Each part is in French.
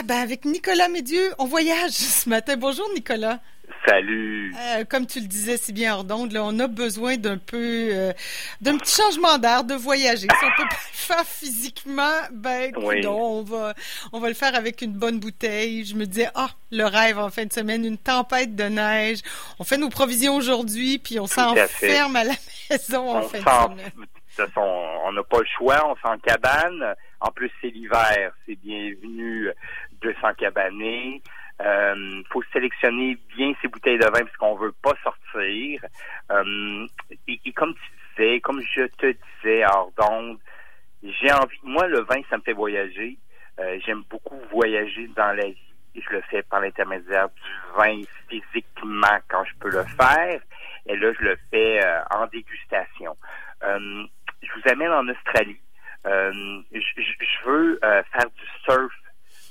Ah ben avec Nicolas Médieu, on voyage ce matin. Bonjour Nicolas. Salut. Euh, comme tu le disais si bien hors d'onde, là, on a besoin d'un peu euh, d'un petit changement d'air, de voyager. Si on peut pas le faire physiquement, ben Oui. non, on va on va le faire avec une bonne bouteille. Je me disais ah le rêve en fin de semaine, une tempête de neige. On fait nos provisions aujourd'hui, puis on s'enferme à la maison en on fin de semaine. de façon, on n'a pas le choix, on s'en cabane. En plus, c'est l'hiver, c'est bienvenu de s'en cabaner. Euh, faut sélectionner bien ses bouteilles de vin parce qu'on veut pas sortir. Euh, et, et comme tu disais, comme je te disais hors d'onde, j'ai envie. Moi, le vin, ça me fait voyager. Euh, J'aime beaucoup voyager dans la vie. Et je le fais par l'intermédiaire du vin physiquement quand je peux le faire. Et là, je le fais euh, en dégustation. Euh, je vous amène en Australie. Euh, je, veux faire du surf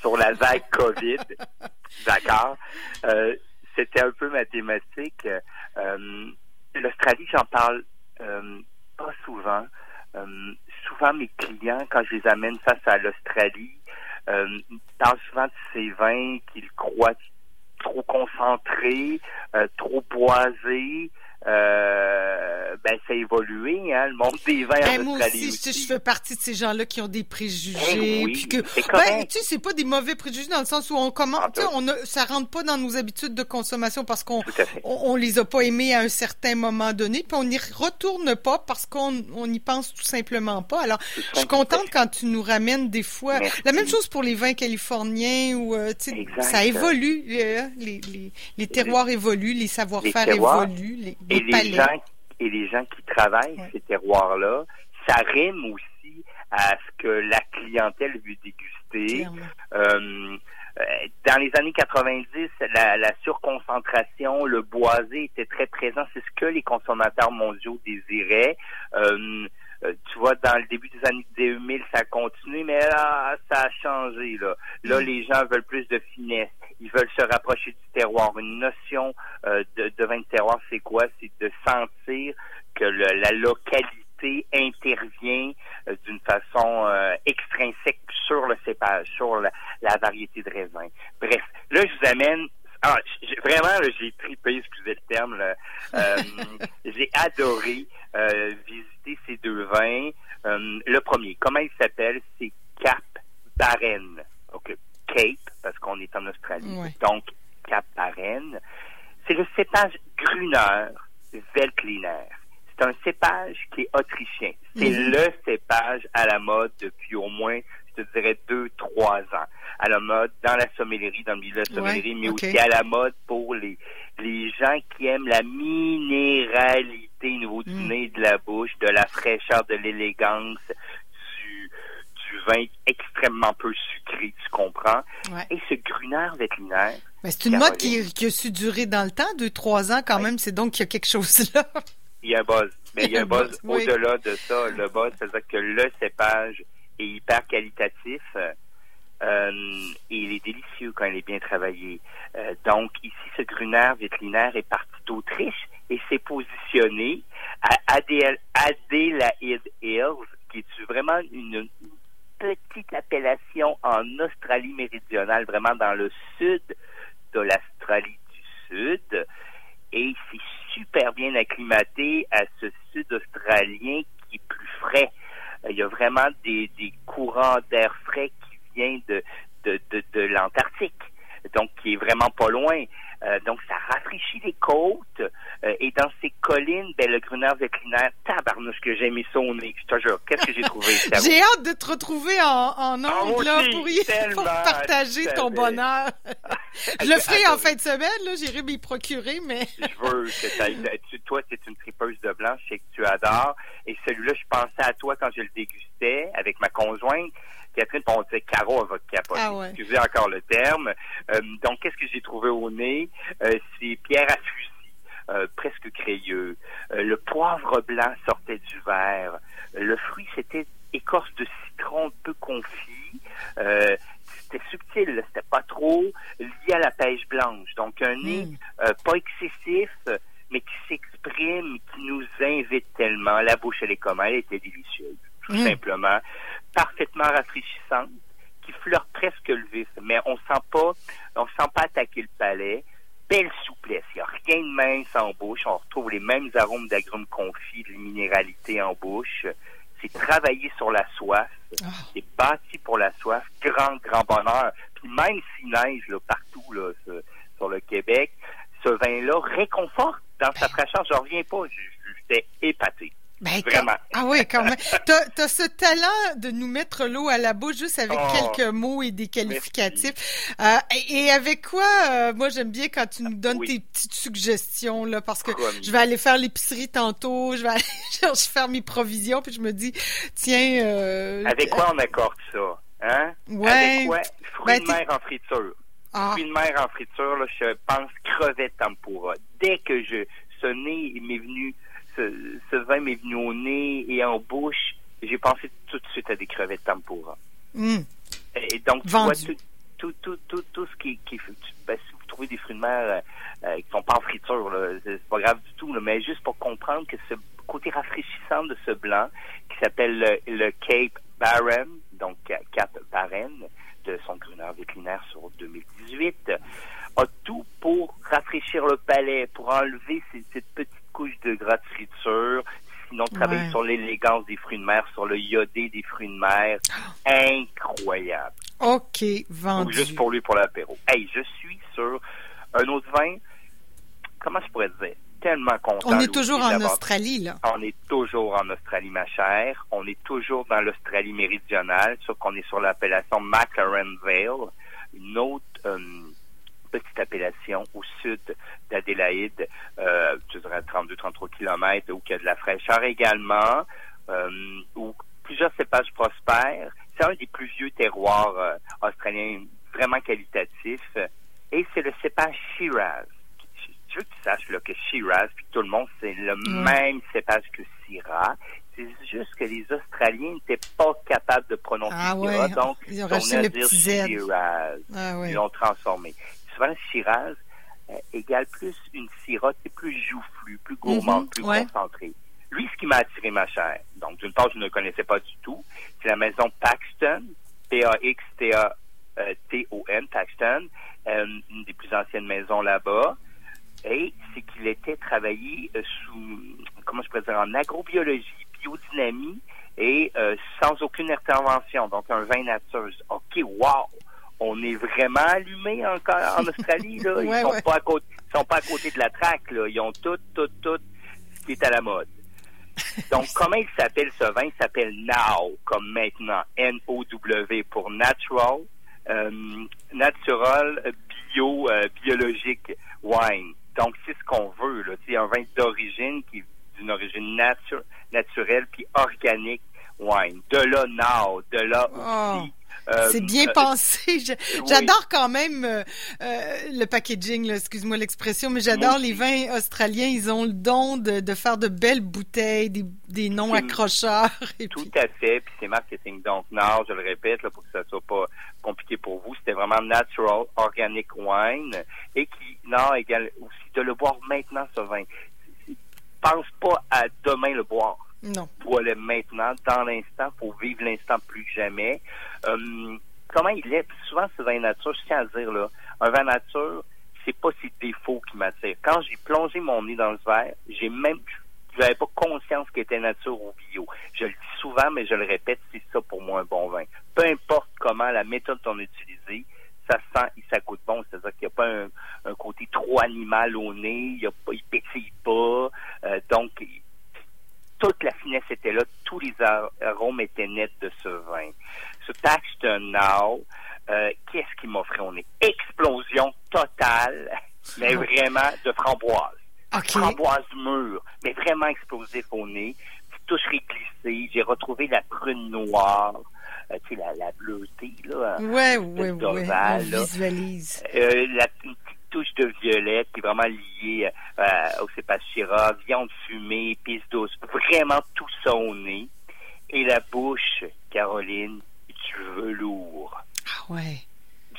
sur la vague COVID. D'accord. Euh, C'était un peu ma thématique. Euh, L'Australie, j'en parle euh, pas souvent. Euh, souvent, mes clients, quand je les amène face à l'Australie, euh, parlent souvent de ces vins qu'ils croient trop concentrés, euh, trop boisés. Euh, ben, ça a évolué, hein, le monde des vins Ben, en moi aussi, je, aussi. je fais partie de ces gens-là qui ont des préjugés, Eh oui, puis que ben, tu sais, c'est pas des mauvais préjugés dans le sens où on commence, on a, ça rentre pas dans nos habitudes de consommation parce qu'on on, on les a pas aimés à un certain moment donné, puis on n'y retourne pas parce qu'on on n'y pense tout simplement pas. Alors, je suis contente quand tu nous ramènes des fois. Merci. La même chose pour les vins californiens où euh, tu sais, Exact. ça évolue, euh, les, les, les terroirs évoluent, les savoir-faire évoluent, les, les palais. Et les gens qui travaillent ces terroirs-là, ça rime aussi à ce que la clientèle veut déguster. Euh, euh, dans les années 90, la, la surconcentration, le boisé était très présent. C'est ce que les consommateurs mondiaux désiraient. Euh, euh, tu vois, dans le début des années 2000, ça a continué, mais là, ça a changé. Là, là Mm. les gens veulent plus de finesse. Ils veulent se rapprocher du terroir. Une notion euh, de, de vin de terroir, c'est quoi? C'est de sentir que le- la localité intervient euh, d'une façon euh, extrinsèque sur le cépage, sur la, la variété de raisin. Bref, là, je vous amène. Ah, j'ai- vraiment, j'ai tripé, excusez le terme. Euh, j'ai adoré visiter ces deux vins. Le premier, comment il s'appelle? C'est Cap Barren. OK. Cape, parce qu'on est en Australie. Ouais. Donc, Cap Barren. C'est le cépage Gruner Veltliner. C'est un cépage qui est autrichien. C'est Mhm. le cépage à la mode depuis au moins, je te dirais, deux, trois ans. À la mode dans la sommellerie, dans le milieu de la sommellerie, Ouais, mais aussi à la mode pour les, les gens qui aiment la minéralité au niveau du Mm. nez, de la bouche, de la fraîcheur, de l'élégance, du, du vin extrêmement peu sucré, Ouais. Et ce Gruner Veltliner, Ben, c'est une mode qui, qui a su durer dans le temps, deux, trois ans quand Ouais. même. C'est donc qu'il y a quelque chose là. Il y a un buzz. Mais il y a un buzz Oui. au-delà de ça. Le buzz, c'est-à-dire que le cépage est hyper qualitatif euh, et il est délicieux quand il est bien travaillé. Euh, donc, ici, ce Gruner vétérinaire est parti d'Autriche et s'est positionné à Adél- Adélaïde Hills, qui est vraiment une petite appellation en Australie méridionale, vraiment dans le sud de l'Australie du Sud et il s'est super bien acclimaté à ce sud australien qui est plus frais. Il y a vraiment des, courants d'air frais qui viennent de, de, de l'Antarctique, donc qui est vraiment pas loin. Euh, donc, ça rafraîchit les côtes. Euh, et dans ces collines, ben, le Gruner vétérinaire, tabarnouche que j'ai aimé ça au nez. Je te jure, qu'est-ce que j'ai trouvé? J'ai hâte de te retrouver en, en Ah, ondes là, pour, y, pour partager ton bonheur. Je le ferai en fin de semaine, là, j'irai m'y procurer, mais je veux que t'ailles- tu, toi, tu es une tripeuse de blanc, je sais que tu adores. Et celui-là, je pensais à toi quand je le dégustais avec ma conjointe. Catherine, on disait Caro, elle va te capoter. Ah ouais. Excusez encore le terme. Euh, donc, qu'est-ce que j'ai trouvé au nez? Euh, c'est pierre à fusil, euh, presque crayeux. Euh, le poivre blanc sortait du verre. Le fruit, c'était écorce de citron un peu confit. Euh, c'était subtil, c'était pas trop lié à la pêche blanche. Donc, un nez Mm. euh, pas excessif, mais qui s'exprime, qui nous invite tellement. La bouche, elle est comment? Elle était délicieuse, tout Mm. simplement. Parfaitement rafraîchissante, qui flirte presque le vif, mais on sent pas, on sent pas attaquer le palais. Belle souplesse, il n'y a rien de mince en bouche. On retrouve les mêmes arômes d'agrumes confits, de minéralité en bouche. C'est travaillé sur la soif. Ah. C'est bâti pour la soif. Grand, grand bonheur. Puis même s'il neige là, partout là, sur, sur le Québec, ce vin-là réconforte dans sa fraîcheur. Je reviens pas. J'étais épaté. Ben, Vraiment. Ah oui, quand même. T'as as ce talent de nous mettre l'eau à la bouche juste avec Oh. quelques mots et des qualificatifs. Euh, et, et avec quoi, euh, moi j'aime bien quand tu nous donnes Oui. tes petites suggestions, là, parce que Promis. je vais aller faire l'épicerie tantôt, je vais aller chercher faire mes provisions, puis je me dis, tiens... Euh, Avec quoi on accorde ça? Hein? Ouais. Avec quoi? Fruits Ben, de mer en friture. Ah, Fruits de mer en friture, là, je pense crevette tempura. Dès que je, ce nez m'est venu, ce, ce vin m'est venu au nez et en bouche, j'ai pensé tout de suite à des crevettes tempura. hum, Et donc, tu Vendu. vois, tout, tout, tout, tout, tout ce qui, qui ben, si vous trouvez des fruits de mer euh, euh, qui sont pas en friture, c'est pas grave du tout, là, mais juste pour comprendre que ce côté rafraîchissant de ce blanc, qui s'appelle le, le Cape Barren, donc euh, Cap Barren, de son gruneur vétérinaire sur 2018, a tout pour rafraîchir le palais, pour enlever cette petite couche de gras de friture, sinon travailler Ouais. sur l'élégance des fruits de mer, sur le iodé des fruits de mer. Incroyable. ok, Ou vendu. juste pour lui, pour l'apéro. Hey, je suis sur un autre vin, comment je pourrais dire, tellement content. On est toujours en Australie, là. On est toujours en Australie, ma chère. On est toujours dans l'Australie méridionale, sauf qu'on est sur l'appellation McLaren Vale, une autre euh, petite appellation au sud d'Adélaïde, euh, je dirais 32-33 kilomètres, où il y a de la fraîcheur également, euh, où plusieurs cépages prospèrent. C'est un des plus vieux terroirs euh, australiens vraiment qualitatifs. Et c'est le cépage Shiraz. Je veux que tu saches là, que Shiraz, puis tout le monde, c'est le même cépage que Syrah. C'est juste que les Australiens n'étaient pas capables de prononcer Ah Syrah, ouais, donc ils ont on rajouté a le dire petit Z. Shiraz. Ah ouais. Ils l'ont transformé. Souvent, Shiraz euh, égale plus une Syrah, c'est plus joufflu, plus gourmand, Mhm, plus ouais. concentré. Lui, ce qui m'a attiré ma chair, donc d'une part, je ne le connaissais pas du tout, c'est la maison Paxton, P-A-X-T-A-T-O-N, Paxton, euh, une des plus anciennes maisons là-bas. Et c'est qu'il était travaillé euh, sous, comment je pourrais dire, en agrobiologie, biodynamie et euh, sans aucune intervention. Donc, un vin nature. OK, wow! On est vraiment allumé encore en Australie, là. Ils Ouais, sont ouais. pas à côté, ils sont pas à côté de la traque, là. Ils ont tout, tout, tout ce qui est à la mode. Donc, comment il s'appelle ce vin? Il s'appelle Now, comme maintenant. N-O-W pour Natural, euh, Natural Bio, euh, Biologique Wine. Donc, c'est ce qu'on veut. C'est un vin d'origine qui est d'une origine natu- naturelle puis organique wine. De là, Now. De là Oh. aussi. euh, C'est bien euh, pensé. Oui. J'adore quand même euh, euh, le packaging, excuse-moi l'expression, mais j'adore les vins australiens. Ils ont le don de, de faire de belles bouteilles, des, des noms accrocheurs. Et Tout puis, à fait, puis c'est marketing. Donc, non, je le répète, là, pour que ça soit pas compliqué pour vous, c'était vraiment natural, organic wine, et qui, non, égal, aussi de le boire maintenant, ce vin. Pense pas à demain le boire. Non. Bois-le maintenant, dans l'instant, pour vivre l'instant plus que jamais. Euh, comment il est? Puis souvent, ce vin nature, je tiens à dire, là, un vin nature, c'est pas ses défauts qui m'attirent. Quand j'ai plongé mon nez dans le verre, j'ai même, j'avais pas conscience qu'il était nature ou bio. Je le dis souvent, mais je le répète, c'est ça pour moi un bon vin. Peu importe comment la méthode qu'on a utilisée, ça sent et ça goûte bon. C'est-à-dire qu'il n'y a pas un, un côté trop animal au nez, il il pétille pas. Euh, donc, toute la finesse était là, tous les ar- arômes étaient nets de ce vin. Ce Paxton Now, euh, qu'est-ce qu'il m'offrait? On est explosion totale, mais vraiment de framboise. Framboise mûre, mais vraiment explosif au nez. Petite touche réglissée. J'ai retrouvé la prune noire, euh, tu sais, la, la bleutée, là. hein. Ouais, ouais, On visualise. Euh, la une petite touche de violette qui est vraiment liée euh, au cépage Syrah, viande fumée, épices douces, vraiment tout ça au nez. Et la bouche, Caroline, du velours, Ah ouais.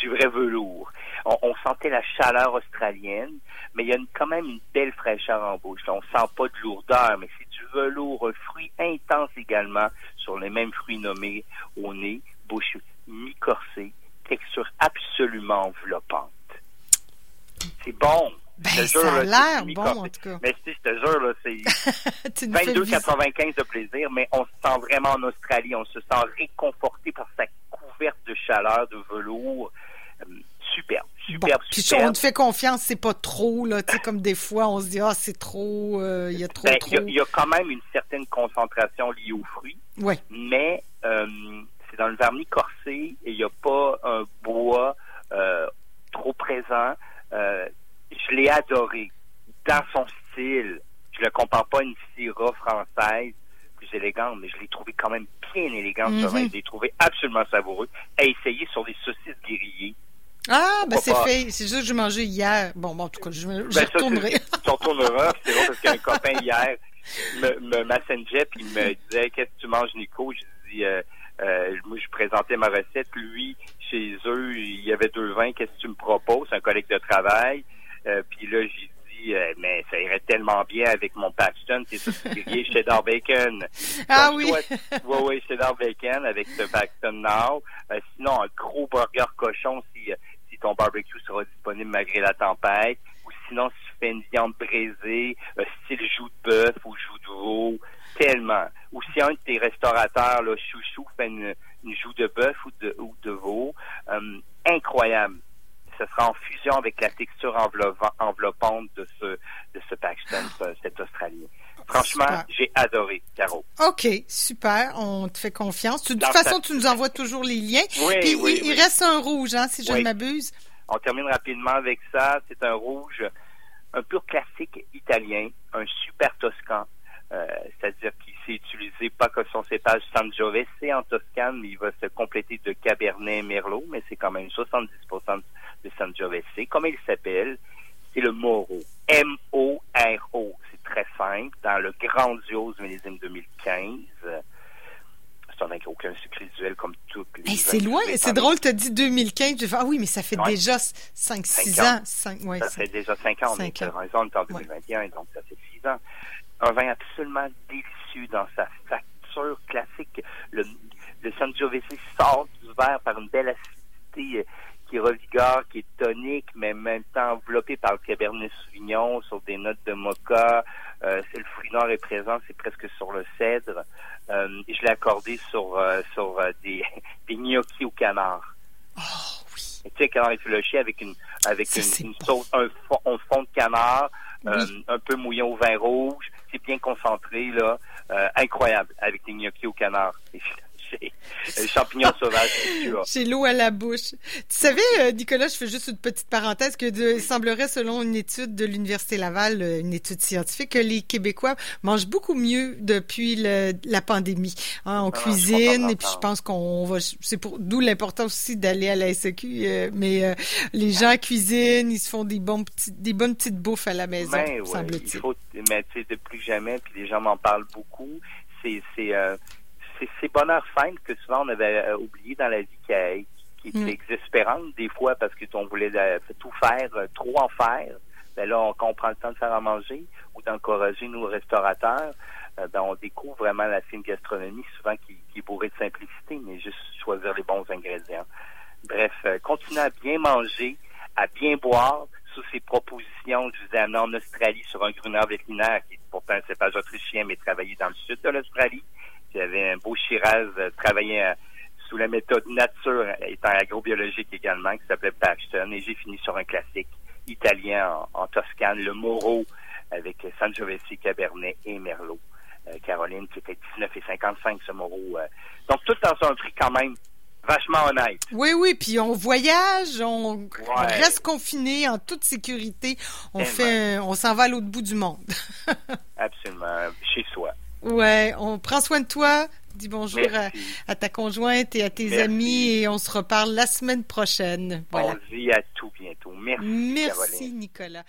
du vrai velours. On, on sentait la chaleur australienne, mais il y a une- quand même une belle fraîcheur en bouche. On sent pas de lourdeur, mais c'est du velours, un fruit intense également sur les mêmes fruits nommés au nez, bouche mi-corsée, texture absolument absolument enveloppante. C'est bon. Ben, ça a l'air bon, en tout cas. Mais je te jure, là, c'est 22,95 de plaisir, mais on se sent vraiment en Australie. On se sent réconforté par sa couverte de chaleur, de velours. Euh, superbe, superbe, Puis si on te fait confiance, c'est pas trop, là, tu sais, comme des fois, on se dit, ah, c'est trop, euh, il y a trop, ben, trop. Il y, a quand même une certaine concentration liée aux fruits. Oui. Mais euh, c'est dans le vernis corsé et il n'y a pas un bois trop présent l'ai adoré dans son style. Je le compare pas à une Syrah française plus élégante, mais je l'ai trouvé quand même bien élégant, mm Je l'ai trouvé absolument savoureux. À essayer sur des saucisses grillées. Ah, ben c'est fait. C'est juste que j'ai mangé hier. Bon, bon, en tout cas, je, je ben, retournerai. tu retourneras. C'est bon parce qu'un copain hier me, me messengeait puis il me disait Qu'est-ce que tu manges, Nico? Je dis euh, euh, moi, je présentais ma recette. Lui, chez eux, il y avait deux vins. Qu'est-ce que tu me proposes? Un collègue de travail. Euh, puis là, j'ai dit, euh, mais ça irait tellement bien avec mon Paxton, c'est ça, c'est cheddar bacon. Ah oui. oui, oui, cheddar bacon avec ce Paxton Now. Euh, sinon, un gros burger cochon si, si ton barbecue sera disponible malgré la tempête. Ou sinon, si tu fais une viande braisée, style joue de bœuf ou joue de veau, tellement. Ou si un de tes restaurateurs, là, chouchou, fait une, une joue de bœuf ou de, ou de veau, incroyable ce sera en fusion avec la texture enveloppante de ce, de ce Paxton, cet Australien. Franchement, j'ai adoré, Caro. OK, super. On te fait confiance. De toute façon, tu nous envoies toujours les liens. Oui, oui, il, reste un rouge, hein, si je ne m'abuse. On termine rapidement avec ça. C'est un rouge, un pur classique italien, un super toscan. Euh, c'est-à-dire qu'il s'est utilisé pas que son cépage Sangiovese en Toscane, mais il va se compléter de Cabernet Merlot, mais c'est quand même 70% de Sangiovese. Comme il s'appelle, c'est le Moro. M-O-R-O. C'est très simple. Dans le grandiose millésime 2015, c'est avec aucun sucre visuel comme toutes les. c'est loin. C'est drôle, tu as dit 2015. ah oui, mais ça fait déjà 5-6 ans. 5, ouais, ça fait déjà 5 ans. 5 ans. raison, on est en 2021, donc ça fait 6 ans. Un vin absolument délicieux dans sa facture classique. Le, le Sangiovese sort du verre par une belle acidité qui revigore, qui est tonique, mais en même temps enveloppé par le Cabernet Sauvignon sur des notes de mocha. Euh, le fruit noir est présent, c'est presque sur le cèdre. Euh, je l'ai accordé sur euh, sur euh, des, des gnocchis au canard. Oh oui. Tu sais, canard effiloché avec une avec une, une sauce, un fond, un fond de canard, un peu mouillé au vin rouge. C'est bien concentré là, incroyable avec des gnocchis au canard les champignons sauvages. J'ai l'eau à la bouche. Tu savais, euh, Nicolas, je fais juste une petite parenthèse, que il semblerait, selon une étude de l'Université Laval, euh, une étude scientifique, que les Québécois mangent beaucoup mieux depuis la pandémie. Hein, on ah, cuisine, et puis je pense qu'on va... C'est pour d'où l'importance aussi d'aller à la SEQ, euh, mais les gens cuisinent, ils se font des, bons petits, des bonnes petites bouffes à la maison, ben semble-t-il. Mais tu sais, de plus jamais, puis les gens m'en parlent beaucoup, c'est c'est ces bonheurs simples que souvent on avait euh, oublié dans la vie qui, qui, mm. exaspérantes des fois parce qu'on voulait euh, tout faire, euh, trop en faire. Ben là, on comprend le temps de faire à manger ou d'encourager nos restaurateurs. ben, on découvre vraiment la fine gastronomie, souvent qui, qui est bourrée de simplicité, mais juste choisir les bons ingrédients. Bref, continuer à bien manger, à bien boire sous ces propositions. Je vous ai amené en Australie sur un grunard vétérinaire qui est pourtant un cépage autrichien, mais travaillé dans le sud de l'Australie. J'avais un beau Shiraz euh, travaillé euh, sous la méthode nature, étant agrobiologique également, qui s'appelait Paxton. Et j'ai fini sur un classique italien en, Toscane, le Moro, avec Sangiovese, Cabernet et Merlot. Euh, Caroline, qui était 19,55 ce Moro. donc, tout dans un prix quand même vachement honnête. Oui, oui, puis on voyage, on, reste confiné en toute sécurité. On fait, on s'en va à l'autre bout du monde. Absolument, chez soi. Ouais, on prend soin de toi. Dis bonjour à, ta conjointe et à tes amis et on se reparle la semaine prochaine. Voilà. On se dit à tout bientôt. Merci. Merci Nicolas.